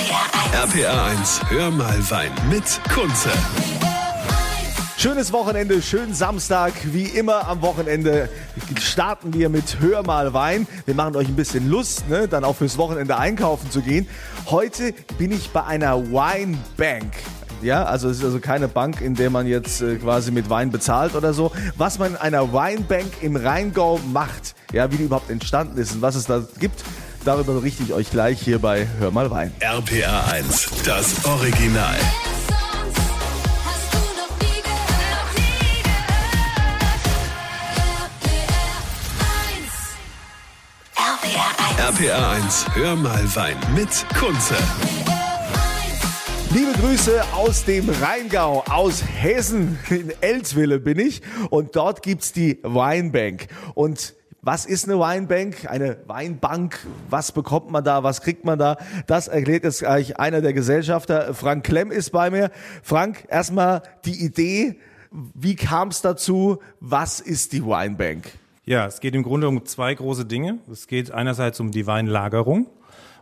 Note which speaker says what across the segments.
Speaker 1: RPA 1, hör mal Wein mit Kunze.
Speaker 2: Schönes Wochenende, schönen Samstag. Wie immer am Wochenende starten wir mit Hör mal Wein. Wir machen euch ein bisschen Lust, ne, dann auch fürs Wochenende einkaufen zu gehen. Heute bin ich bei einer Wine Bank. Ja, also es ist also keine Bank, in der man jetzt äh, quasi mit Wein bezahlt oder so. Was man in einer Weinbank im Rheingau macht, ja, wie die überhaupt entstanden ist und was es da gibt, darüber berichte ich euch gleich hier bei Hör mal Wein.
Speaker 1: RPA 1, das Original. RPA 1, hör mal Wein mit Kunze.
Speaker 2: Liebe Grüße aus dem Rheingau, aus Hessen. In Eltville bin ich und dort gibt's die Weinbank. Und was ist eine Weinbank? Eine Weinbank? Was bekommt man da? Was kriegt man da? Das erklärt jetzt gleich einer der Gesellschafter. Frank Klemm ist bei mir. Frank, erstmal die Idee. Wie kam es dazu? Was ist die Weinbank?
Speaker 3: Ja, es geht im Grunde um zwei große Dinge. Es geht einerseits um die Weinlagerung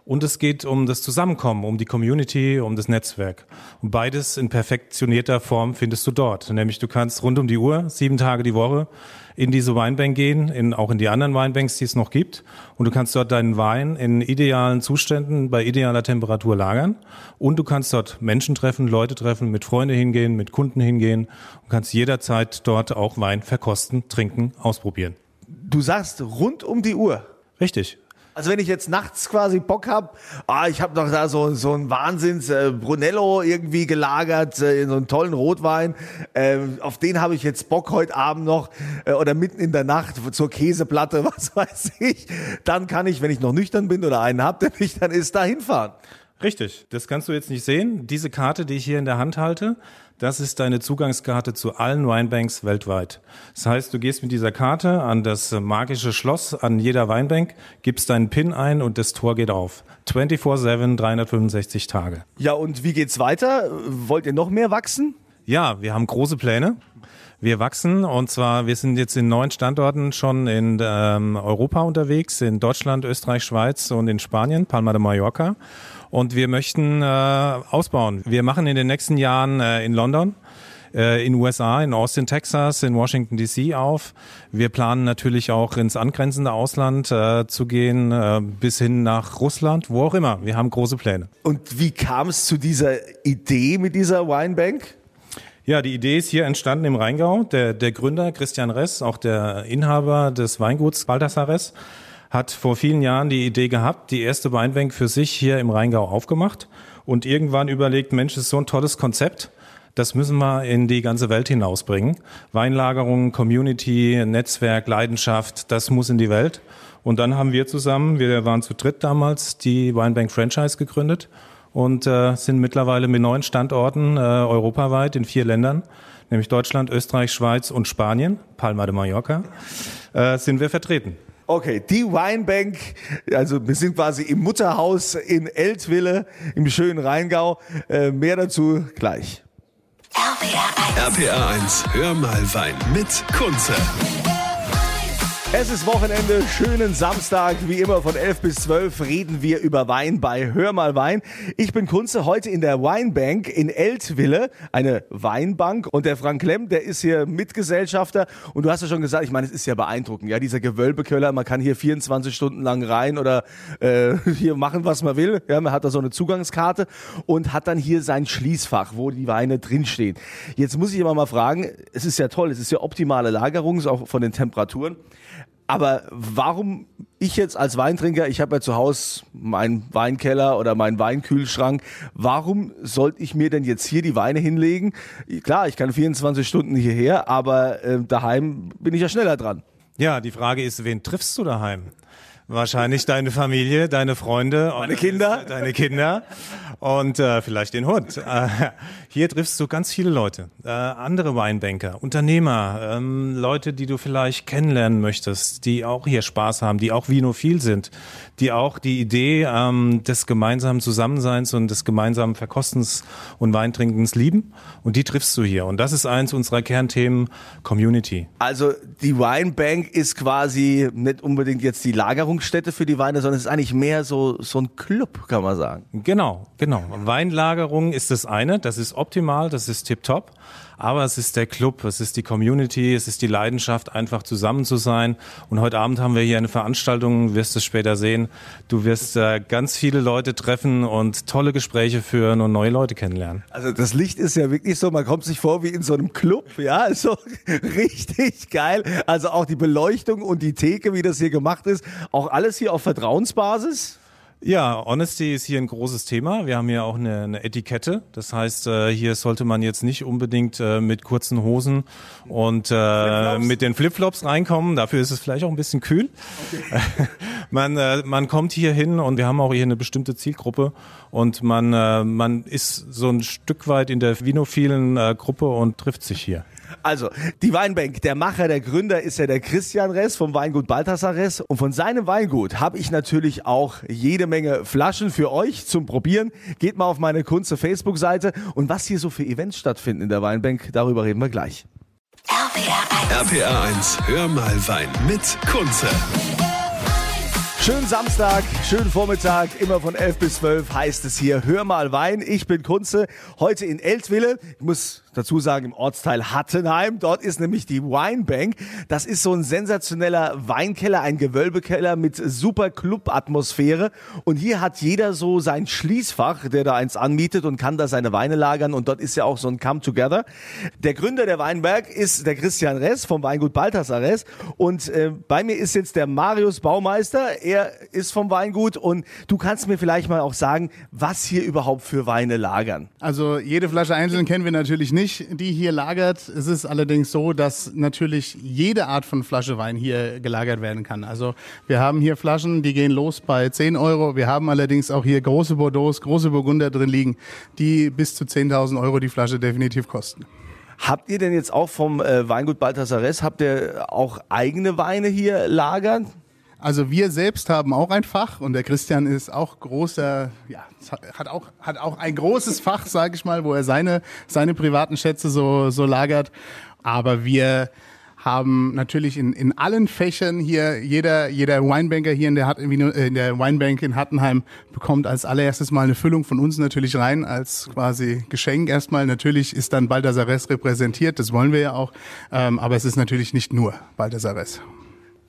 Speaker 3: und es geht um das Zusammenkommen, um die Community, um das Netzwerk. Und beides in perfektionierter Form findest du dort. Nämlich du kannst rund um die Uhr, sieben Tage die Woche, in diese Weinbank gehen, in, auch in die anderen Weinbanks, die es noch gibt. Und du kannst dort deinen Wein in idealen Zuständen bei idealer Temperatur lagern. Und du kannst dort Menschen treffen, Leute treffen, mit Freunden hingehen, mit Kunden hingehen und kannst jederzeit dort auch Wein verkosten, trinken, ausprobieren.
Speaker 2: Du sagst rund um die Uhr.
Speaker 3: Richtig.
Speaker 2: Also wenn ich jetzt nachts quasi Bock hab, ah, ich habe noch da so, so ein Wahnsinns äh, Brunello irgendwie gelagert, äh, in so einen tollen Rotwein, äh, auf den habe ich jetzt Bock heute Abend noch äh, oder mitten in der Nacht zur Käseplatte, was weiß ich, dann kann ich, wenn ich noch nüchtern bin oder einen hab, der mich dann ist, da hinfahren.
Speaker 3: Richtig, das kannst du jetzt nicht sehen. Diese Karte, die ich hier in der Hand halte, das ist deine Zugangskarte zu allen Winebanks weltweit. Das heißt, du gehst mit dieser Karte an das magische Schloss an jeder Weinbank, gibst deinen PIN ein und das Tor geht auf. 24-7, 365 Tage.
Speaker 2: Ja, und wie geht's weiter? Wollt ihr noch mehr wachsen?
Speaker 3: Ja, wir haben große Pläne. Wir wachsen und zwar, wir sind jetzt in neun Standorten schon in ähm, Europa unterwegs, in Deutschland, Österreich, Schweiz und in Spanien, Palma de Mallorca. Und wir möchten äh, ausbauen. Wir machen in den nächsten Jahren äh, in London äh, in USA, in Austin, Texas, in Washington DC auf. Wir planen natürlich auch ins angrenzende Ausland äh, zu gehen, äh, bis hin nach Russland, wo auch immer. Wir haben große Pläne.
Speaker 2: Und wie kam es zu dieser Idee mit dieser Winebank?
Speaker 3: Ja, die Idee ist hier entstanden im Rheingau. Der, der Gründer Christian Ress, auch der Inhaber des Weinguts Balthasar Ress, hat vor vielen Jahren die Idee gehabt, die erste Weinbank für sich hier im Rheingau aufgemacht und irgendwann überlegt, Mensch, das ist so ein tolles Konzept. Das müssen wir in die ganze Welt hinausbringen. Weinlagerung, Community, Netzwerk, Leidenschaft, das muss in die Welt. Und dann haben wir zusammen, wir waren zu dritt damals, die Weinbank Franchise gegründet und äh, sind mittlerweile mit neun Standorten äh, europaweit in vier Ländern, nämlich Deutschland, Österreich, Schweiz und Spanien, Palma de Mallorca, äh, sind wir vertreten.
Speaker 2: Okay, die Weinbank, also wir sind quasi im Mutterhaus in Eltville im schönen Rheingau. Äh, mehr dazu gleich.
Speaker 1: RPA 1. RPA 1, hör mal Wein mit Kunze.
Speaker 2: Es ist Wochenende, schönen Samstag. Wie immer von 11 bis 12 reden wir über Wein bei Hör mal Wein. Ich bin Kunze, heute in der Weinbank in Eltville, eine Weinbank. Und der Frank Klemm, der ist hier Mitgesellschafter. Und du hast ja schon gesagt, ich meine, es ist ja beeindruckend, ja, dieser Gewölbeköller. Man kann hier 24 Stunden lang rein oder äh, hier machen, was man will. Ja, man hat da so eine Zugangskarte und hat dann hier sein Schließfach, wo die Weine drinstehen. Jetzt muss ich immer mal fragen, es ist ja toll, es ist ja optimale Lagerung, auch von den Temperaturen. Aber warum ich jetzt als Weintrinker, ich habe ja zu Hause meinen Weinkeller oder meinen Weinkühlschrank, warum sollte ich mir denn jetzt hier die Weine hinlegen? Klar, ich kann 24 Stunden hierher, aber äh, daheim bin ich ja schneller dran.
Speaker 3: Ja, die Frage ist, wen triffst du daheim? Wahrscheinlich deine Familie, deine Freunde,
Speaker 2: meine Kinder,
Speaker 3: deine Kinder und äh, vielleicht den Hund. Äh, hier triffst du ganz viele Leute, äh, andere Weinbanker, Unternehmer, ähm, Leute, die du vielleicht kennenlernen möchtest, die auch hier Spaß haben, die auch vinophil sind, die auch die Idee ähm, des gemeinsamen Zusammenseins und des gemeinsamen Verkostens und Weintrinkens lieben. Und die triffst du hier. Und das ist eins unserer Kernthemen Community.
Speaker 2: Also die Weinbank ist quasi nicht unbedingt jetzt die Lagerung Lagerungsstätte für die Weine, sondern es ist eigentlich mehr so, so ein Club, kann man sagen.
Speaker 3: Genau, genau. Weinlagerung ist das eine, das ist optimal, das ist tipptopp. Aber es ist der Club, es ist die Community, es ist die Leidenschaft, einfach zusammen zu sein. Und heute Abend haben wir hier eine Veranstaltung, wirst es später sehen. Du wirst äh, ganz viele Leute treffen und tolle Gespräche führen und neue Leute kennenlernen.
Speaker 2: Also das Licht ist ja wirklich so, man kommt sich vor wie in so einem Club, ja, so richtig geil. Also auch die Beleuchtung und die Theke, wie das hier gemacht ist, auch alles hier auf Vertrauensbasis.
Speaker 3: Ja, Honesty ist hier ein großes Thema. Wir haben hier auch eine, eine Etikette. Das heißt, äh, hier sollte man jetzt nicht unbedingt äh, mit kurzen Hosen und äh, mit den Flipflops reinkommen. Dafür ist es vielleicht auch ein bisschen kühl. Okay. man, man kommt hier hin und wir haben auch hier eine bestimmte Zielgruppe und man, man ist so ein Stück weit in der vinophilen Gruppe und trifft sich hier.
Speaker 2: Also, die Weinbank, der Macher, der Gründer ist ja der Christian Ress vom Weingut Balthasar Ress. Und von seinem Weingut habe ich natürlich auch jede Menge Flaschen für euch zum Probieren. Geht mal auf meine Kunze Facebook-Seite. Und was hier so für Events stattfinden in der Weinbank, darüber reden wir gleich.
Speaker 1: RPR 1, RPR 1 hör mal Wein mit Kunze.
Speaker 2: Schönen Samstag, schönen Vormittag, immer von 11 bis 12 heißt es hier Hör mal Wein. Ich bin Kunze, heute in Eltville. Ich muss dazu sagen, im Ortsteil Hattenheim. Dort ist nämlich die Winebank. Das ist so ein sensationeller Weinkeller, ein Gewölbekeller mit super Club-Atmosphäre. Und hier hat jeder so sein Schließfach, der da eins anmietet und kann da seine Weine lagern. Und dort ist ja auch so ein Come Together. Der Gründer der Weinberg ist der Christian Ress vom Weingut Balthasar Ress. Und äh, bei mir ist jetzt der Marius Baumeister. Er ist vom Weingut. Und du kannst mir vielleicht mal auch sagen, was hier überhaupt für Weine lagern.
Speaker 4: Also jede Flasche einzeln kennen wir natürlich nicht die hier lagert. Es ist allerdings so, dass natürlich jede Art von Flasche Wein hier gelagert werden kann. Also wir haben hier Flaschen, die gehen los bei 10 Euro. Wir haben allerdings auch hier große Bordeaux, große Burgunder drin liegen, die bis zu 10.000 Euro die Flasche definitiv kosten.
Speaker 2: Habt ihr denn jetzt auch vom äh, Weingut Balthasares, habt ihr auch eigene Weine hier lagern?
Speaker 4: Also wir selbst haben auch ein Fach und der Christian ist auch großer, ja, hat auch hat auch ein großes Fach, sage ich mal, wo er seine seine privaten Schätze so so lagert. Aber wir haben natürlich in, in allen Fächern hier jeder jeder Winebanker hier in der in der Winebank in Hattenheim bekommt als allererstes mal eine Füllung von uns natürlich rein als quasi Geschenk erstmal. Natürlich ist dann Baldasares repräsentiert, das wollen wir ja auch, ähm, aber es ist natürlich nicht nur Baldasares.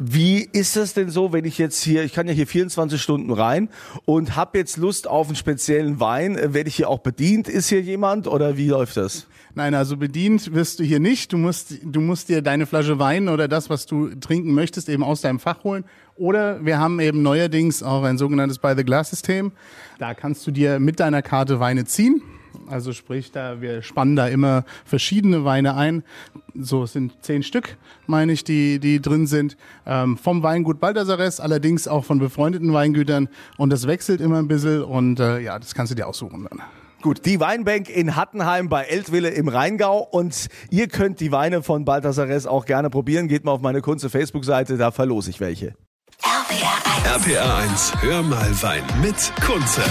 Speaker 2: Wie ist es denn so, wenn ich jetzt hier, ich kann ja hier 24 Stunden rein und habe jetzt Lust auf einen speziellen Wein, werde ich hier auch bedient? Ist hier jemand oder wie läuft das?
Speaker 4: Nein, also bedient wirst du hier nicht. Du musst, du musst dir deine Flasche Wein oder das, was du trinken möchtest, eben aus deinem Fach holen. Oder wir haben eben neuerdings auch ein sogenanntes By the Glass System. Da kannst du dir mit deiner Karte Weine ziehen also sprich, da wir spannen da immer verschiedene Weine ein. So sind zehn Stück, meine ich, die, die drin sind. Ähm, vom Weingut Baldasares, allerdings auch von befreundeten Weingütern. Und das wechselt immer ein bisschen und äh, ja, das kannst du dir aussuchen dann.
Speaker 2: Gut, die Weinbank in Hattenheim bei Eltville im Rheingau und ihr könnt die Weine von Baldasares auch gerne probieren. Geht mal auf meine Kunze Facebook-Seite, da verlose ich welche.
Speaker 1: RPR 1. RPR 1, hör mal Wein mit Kunze.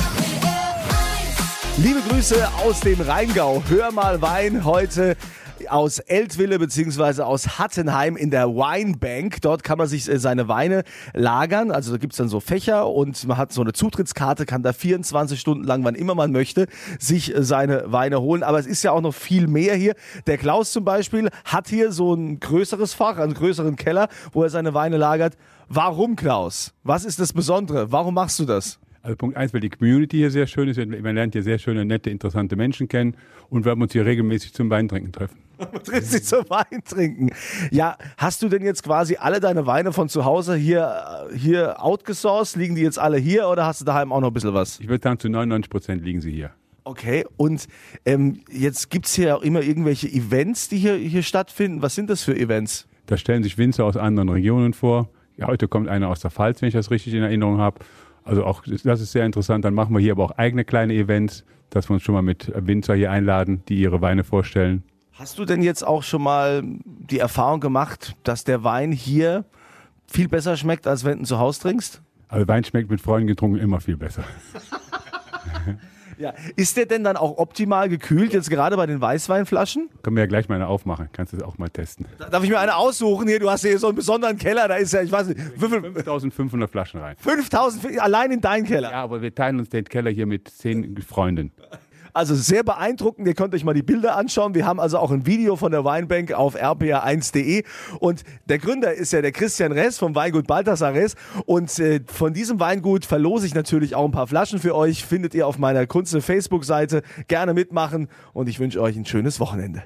Speaker 2: Liebe Grüße aus dem Rheingau. Hör mal Wein heute aus Eltville beziehungsweise aus Hattenheim in der Winebank. Dort kann man sich äh, seine Weine lagern. Also da gibt's dann so Fächer und man hat so eine Zutrittskarte, kann da 24 Stunden lang, wann immer man möchte, sich äh, seine Weine holen. Aber es ist ja auch noch viel mehr hier. Der Klaus zum Beispiel hat hier so ein größeres Fach, einen größeren Keller, wo er seine Weine lagert. Warum, Klaus? Was ist das Besondere? Warum machst du das?
Speaker 5: Also Punkt eins, weil die Community hier sehr schön ist. Man lernt hier sehr schöne, nette, interessante Menschen kennen und wir haben uns hier regelmäßig zum Weintrinken treffen.
Speaker 2: Man trifft sich zum Weintrinken. Ja, hast du denn jetzt quasi alle deine Weine von zu Hause hier, hier outgesourced? Liegen die jetzt alle hier oder hast du daheim auch noch ein bisschen was?
Speaker 5: Ich würde sagen, zu 99 Prozent liegen sie hier.
Speaker 2: Okay, und ähm, jetzt gibt's hier auch immer irgendwelche Events, die hier, hier stattfinden. Was sind das für Events?
Speaker 5: Da stellen sich Winzer aus anderen Regionen vor. Ja, heute kommt einer aus der Pfalz, wenn ich das richtig in Erinnerung habe. Also auch das ist sehr interessant. Dann machen wir hier aber auch eigene kleine Events, dass wir uns schon mal mit Winzer hier einladen, die ihre Weine vorstellen.
Speaker 2: Hast du denn jetzt auch schon mal die Erfahrung gemacht, dass der Wein hier viel besser schmeckt, als wenn du zu Hause trinkst?
Speaker 5: Also Wein schmeckt mit Freunden getrunken immer viel besser.
Speaker 2: Ja. Ist der denn dann auch optimal gekühlt, jetzt gerade bei den Weißweinflaschen?
Speaker 5: Können wir ja gleich mal eine aufmachen. Kannst du das auch mal testen.
Speaker 2: Darf ich mir eine aussuchen? Hier, du hast hier so einen besonderen Keller, da ist ja, ich weiß nicht, wie viel,
Speaker 5: 5500 Flaschen rein.
Speaker 2: 5000 allein in deinen Keller.
Speaker 5: Ja, aber wir teilen uns den Keller hier mit zehn Freunden.
Speaker 2: Also sehr beeindruckend. Ihr könnt euch mal die Bilder anschauen. Wir haben also auch ein Video von der Weinbank auf rpa1.de. Und der Gründer ist ja der Christian Ress vom Weingut Balthasar Ress. Und äh, von diesem Weingut verlose ich natürlich auch ein paar Flaschen für euch. Findet ihr auf meiner Kunze Facebook-Seite. Gerne mitmachen. Und ich wünsche euch ein schönes Wochenende.